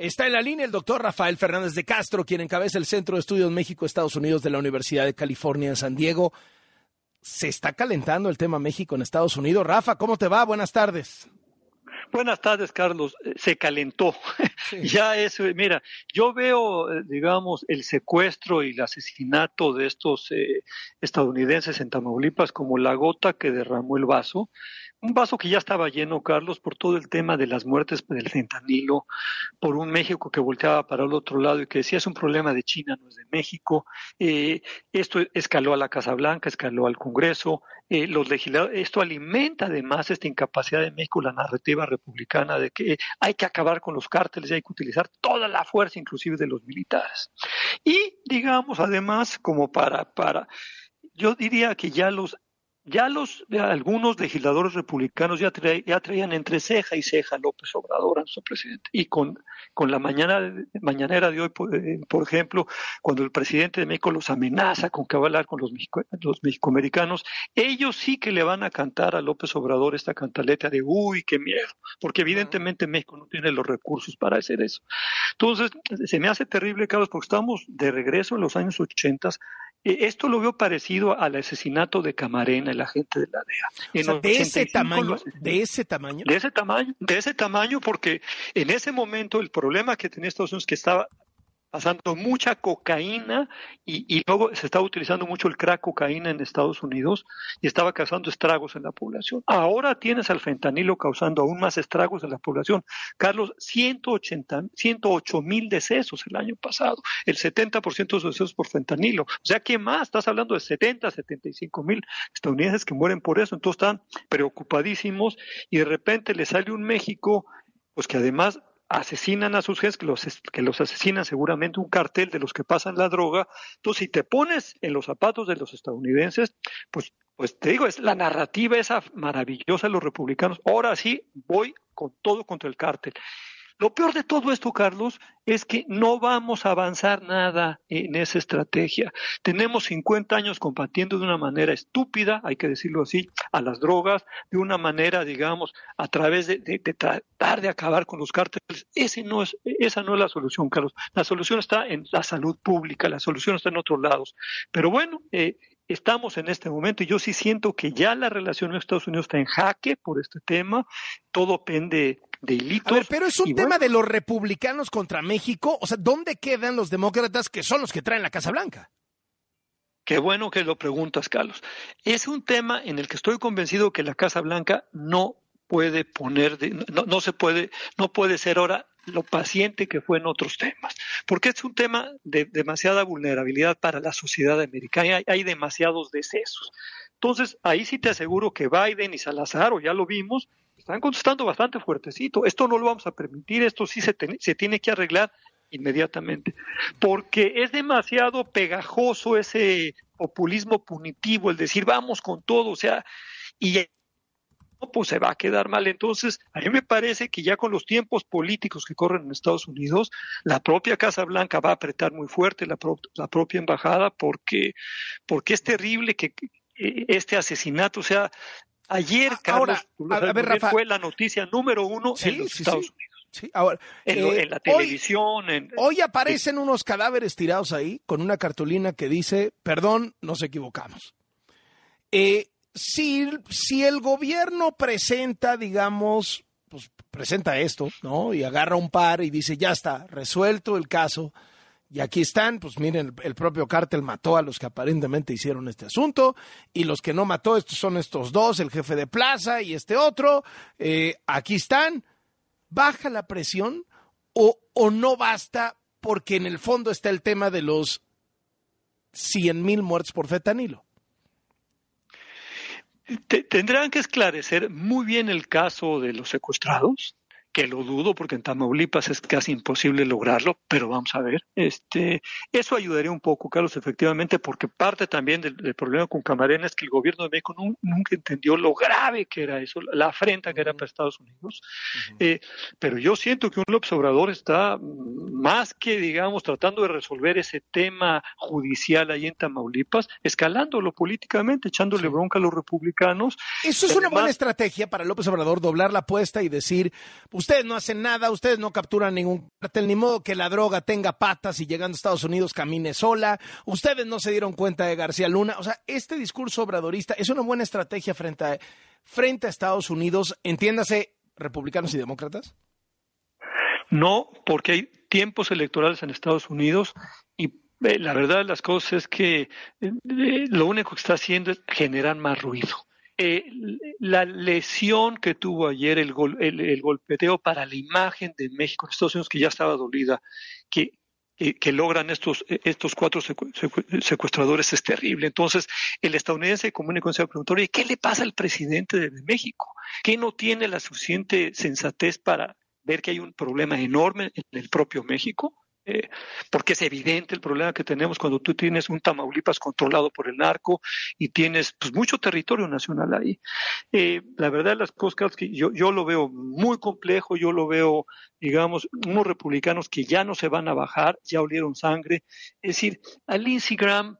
Está en la línea el doctor Rafael Fernández de Castro, quien encabeza el Centro de Estudios México-Estados Unidos de la Universidad de California en San Diego. Se está calentando el tema México en Estados Unidos. Rafa, ¿cómo te va? Buenas tardes. Buenas tardes, Carlos. Eh, se calentó. ya eso, mira, yo veo, eh, digamos, el secuestro y el asesinato de estos eh, estadounidenses en Tamaulipas como la gota que derramó el vaso un vaso que ya estaba lleno, Carlos, por todo el tema de las muertes del fentanilo, por un México que volteaba para el otro lado y que decía es un problema de China, no es de México. Eh, esto escaló a la Casa Blanca, escaló al Congreso. Eh, los legisladores, esto alimenta además esta incapacidad de México, la narrativa republicana de que hay que acabar con los cárteles y hay que utilizar toda la fuerza, inclusive de los militares. Y digamos, además, como para, para yo diría que ya los ya los algunos legisladores republicanos ya, ya traían entre ceja y ceja a López Obrador, a nuestro presidente. Y con, con la mañana, mañanera de hoy, eh, por, ejemplo, cuando el presidente de México los amenaza con que va a hablar con los, los mexicoamericanos, ellos sí que le van a cantar a López Obrador esta cantaleta de uy, qué miedo, porque evidentemente México no tiene los recursos para hacer eso. Entonces, se me hace terrible, Carlos, porque estamos de regreso en los años 80 eh, esto lo veo parecido al asesinato de Camarena, el agente de la DEA. de ese tamaño, de ese tamaño. De ese tamaño, de ese tamaño, porque en ese momento el problema que tenía Estados Unidos que estaba pasando mucha cocaína y, luego se estaba utilizando mucho el crack cocaína en Estados Unidos y estaba causando estragos en la población. Ahora tienes al fentanilo causando aún más estragos en la población. Carlos, 180, 108 mil decesos el año pasado, el 70% de los decesos por fentanilo. O sea, ¿qué más? Estás hablando de 70, 75 mil estadounidenses que mueren por eso. Entonces están preocupadísimos y de repente le sale un México pues que además asesinan a sus jefes, que los, que los asesinan seguramente un cartel de los que pasan la droga. Entonces, si te pones en los zapatos de los estadounidenses, pues, pues te digo, es la narrativa esa maravillosa de los republicanos. Ahora sí voy con todo contra el cártel. Lo peor de todo esto, Carlos, es que no vamos a avanzar nada en esa estrategia. Tenemos 50 años combatiendo de una manera estúpida, hay que decirlo así, a las drogas, de una manera, digamos, a través de, tratar de acabar con los cárteles. Ese no es, esa no es la solución, Carlos. La solución está en la salud pública, la solución está en otros lados. Pero bueno, eh, estamos en este momento y yo sí siento que ya la relación con Estados Unidos está en jaque por este tema. Todo pende a ver, pero es un tema de los republicanos contra México. O sea, ¿dónde quedan los demócratas que son los que traen la Casa Blanca? Qué bueno que lo preguntas, Carlos. Es un tema en el que estoy convencido que la Casa Blanca no puede poner, no, se puede, no puede ser ahora lo paciente que fue en otros temas, porque es un tema de demasiada vulnerabilidad para la sociedad americana, hay, hay demasiados decesos. Entonces, ahí sí te aseguro que Biden y Salazar, o ya lo vimos, están contestando bastante fuertecito. Esto no lo vamos a permitir, esto sí se, se tiene que arreglar inmediatamente, porque es demasiado pegajoso ese populismo punitivo, el decir vamos con todo, o sea, y pues se va a quedar mal. Entonces, a mí me parece que ya con los tiempos políticos que corren en Estados Unidos, la propia Casa Blanca va a apretar muy fuerte, la, la propia embajada, porque, porque es terrible que este asesinato, sea, Ayer, Carlos, fue la noticia número uno en los Estados Unidos. Sí, ahora, en, la eh, televisión. Hoy, aparecen unos cadáveres tirados ahí con una cartulina que dice, perdón, nos equivocamos. Eh, si, si el gobierno presenta, digamos, pues presenta esto, ¿no? Y agarra un par y dice, ya está, resuelto el caso, y aquí están, pues miren, el propio cártel mató a los que aparentemente hicieron este asunto, y los que no mató estos son estos dos, el jefe de plaza y este otro. Eh, aquí están. ¿Baja la presión o, o no basta porque en el fondo está el tema de los 100 mil muertos por fetanilo? tendrán que esclarecer muy bien el caso de los secuestrados, que lo dudo porque en Tamaulipas es casi imposible lograrlo, pero vamos a ver. Este, eso ayudaría un poco, Carlos, efectivamente, porque parte también del, problema con Camarena es que el gobierno de México nunca entendió lo grave que era eso, la afrenta que era para Estados Unidos. Eh, pero yo siento que un López Obrador está más que, digamos, tratando de resolver ese tema judicial ahí en Tamaulipas, escalándolo políticamente, echándole bronca a los republicanos. Eso es una buena estrategia para López Obrador, doblar la apuesta y decir, ustedes no hacen nada, ustedes no capturan ningún cartel, ni modo que la droga tenga patas y llegando a Estados Unidos camine sola, ustedes no se dieron cuenta de García Luna. O sea, este discurso obradorista es una buena estrategia frente a, frente a Estados Unidos, entiéndase, republicanos y demócratas. No, porque hay tiempos electorales en Estados Unidos y eh, la verdad de las cosas es que eh, lo único que está haciendo es generar más ruido. Eh, la lesión que tuvo ayer el, el, golpeteo para la imagen de México en Estados Unidos, que ya estaba dolida, que, que logran estos, estos cuatro secuestradores es terrible. Entonces, el estadounidense común y se preguntó, ¿qué le pasa al presidente de México? ¿Qué no tiene la suficiente sensatez para ver que hay un problema enorme en el propio México, eh, porque es evidente el problema que tenemos cuando tú tienes un Tamaulipas controlado por el narco y tienes pues, mucho territorio nacional ahí. Eh, la verdad, las cosas que yo, yo lo veo muy complejo, yo lo veo, digamos, unos republicanos que ya no se van a bajar, ya olieron sangre. Es decir, a Lindsey Graham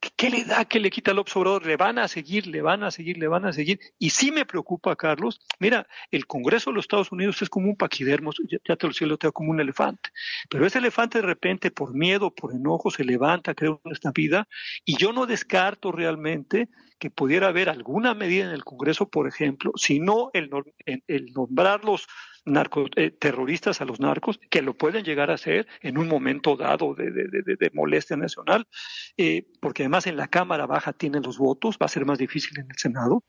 ¿Qué le da? ¿Qué le quita al Obrador? Le van a seguir, le van a seguir, le van a seguir. Y sí me preocupa, Carlos. Mira, el Congreso de los Estados Unidos es como un paquidermo, ya, te lo cielo, te como un elefante. Pero ese elefante de repente, por miedo, por enojo, se levanta, crea una vida. Y yo no descarto realmente que pudiera haber alguna medida en el Congreso, por ejemplo, si no el, el nombrarlos eh, terroristas a los narcos, que lo pueden llegar a hacer en un momento dado de, molestia nacional, eh, porque además en la Cámara Baja tienen los votos, va a ser más difícil en el Senado,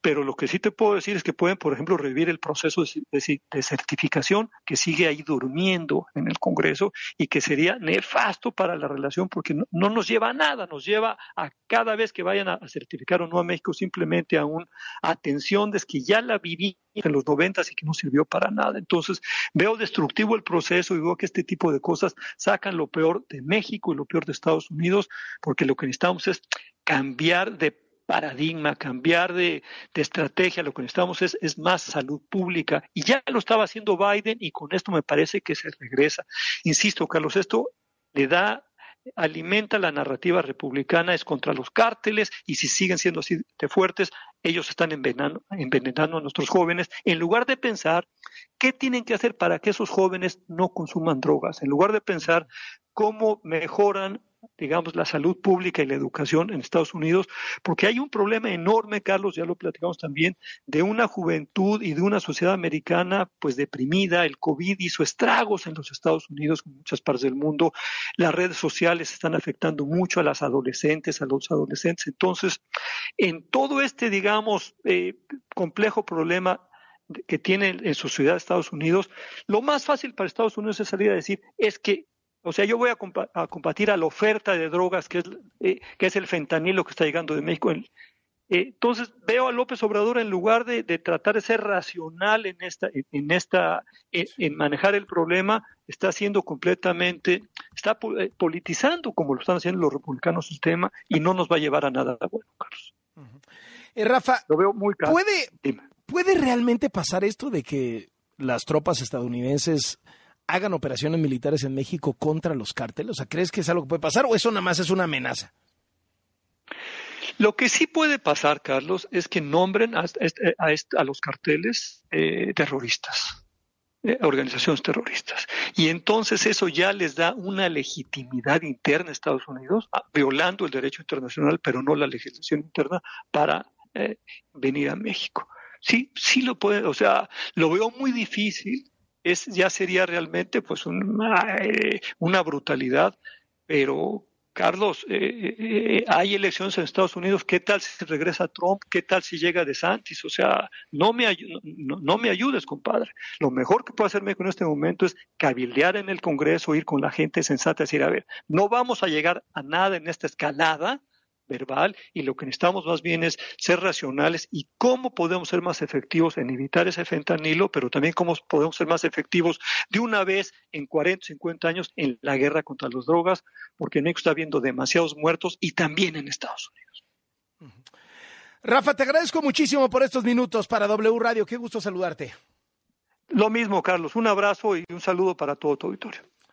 pero lo que sí te puedo decir es que pueden, por ejemplo, revivir el proceso de, certificación que sigue ahí durmiendo en el Congreso y que sería nefasto para la relación porque no, nos lleva a nada, nos lleva a cada vez que vayan a, certificar o no a México simplemente a una atención de que ya la viví en los noventas y que no sirvió para nada. Entonces, veo destructivo el proceso y veo que este tipo de cosas sacan lo peor de México y lo peor de Estados Unidos, porque lo que necesitamos es cambiar de paradigma, cambiar de, estrategia, lo que necesitamos es, es, más salud pública. Y ya lo estaba haciendo Biden y con esto me parece que se regresa. Insisto, Carlos, esto le da alimenta la narrativa republicana es contra los cárteles y si siguen siendo así de fuertes, ellos están envenenando, envenenando a nuestros jóvenes en lugar de pensar qué tienen que hacer para que esos jóvenes no consuman drogas, en lugar de pensar cómo mejoran digamos, la salud pública y la educación en Estados Unidos, porque hay un problema enorme, Carlos, ya lo platicamos también, de una juventud y de una sociedad americana pues deprimida. El COVID hizo estragos en los Estados Unidos, en muchas partes del mundo. Las redes sociales están afectando mucho a las adolescentes, a los adolescentes. Entonces, en todo este, digamos, eh, complejo problema que tiene en su ciudad Estados Unidos, lo más fácil para Estados Unidos es salir a decir es que o sea, yo voy a, combatir a la oferta de drogas que es, eh, que es el fentanilo que está llegando de México. Eh, entonces veo a López Obrador en lugar de, tratar de ser racional en esta, en esta, en, manejar el problema, está haciendo completamente, está eh, politizando como lo están haciendo los republicanos el tema y no nos va a llevar a nada bueno, Carlos. Rafa, lo veo muy ¿puede, ¿puede realmente pasar esto de que las tropas estadounidenses hagan operaciones militares en México contra los cárteles? O sea, ¿crees que es algo que puede pasar o eso nada más es una amenaza? Lo que sí puede pasar, Carlos, es que nombren a, a, los carteles eh, terroristas, eh, organizaciones terroristas. Y entonces eso ya les da una legitimidad interna a Estados Unidos, ah, violando el derecho internacional, pero no la legislación interna, para eh, venir a México. Sí, sí lo puede, o sea, lo veo muy difícil es, ya sería realmente pues una, eh, una brutalidad, pero Carlos, eh, eh, hay elecciones en Estados Unidos, ¿qué tal si regresa Trump? ¿Qué tal si llega DeSantis? O sea, no me, no, no me ayudes, compadre. Lo mejor que puedo hacer México en este momento es cabildear en el Congreso, ir con la gente sensata decir, a ver, no vamos a llegar a nada en esta escalada, verbal y lo que necesitamos más bien es ser racionales y cómo podemos ser más efectivos en evitar ese fentanilo, pero también cómo podemos ser más efectivos de una vez en 40, 50 años en la guerra contra las drogas, porque en México está habiendo demasiados muertos y también en Estados Unidos. Rafa, te agradezco muchísimo por estos minutos para W Radio. Qué gusto saludarte. Lo mismo, Carlos. Un abrazo y un saludo para todo tu auditorio.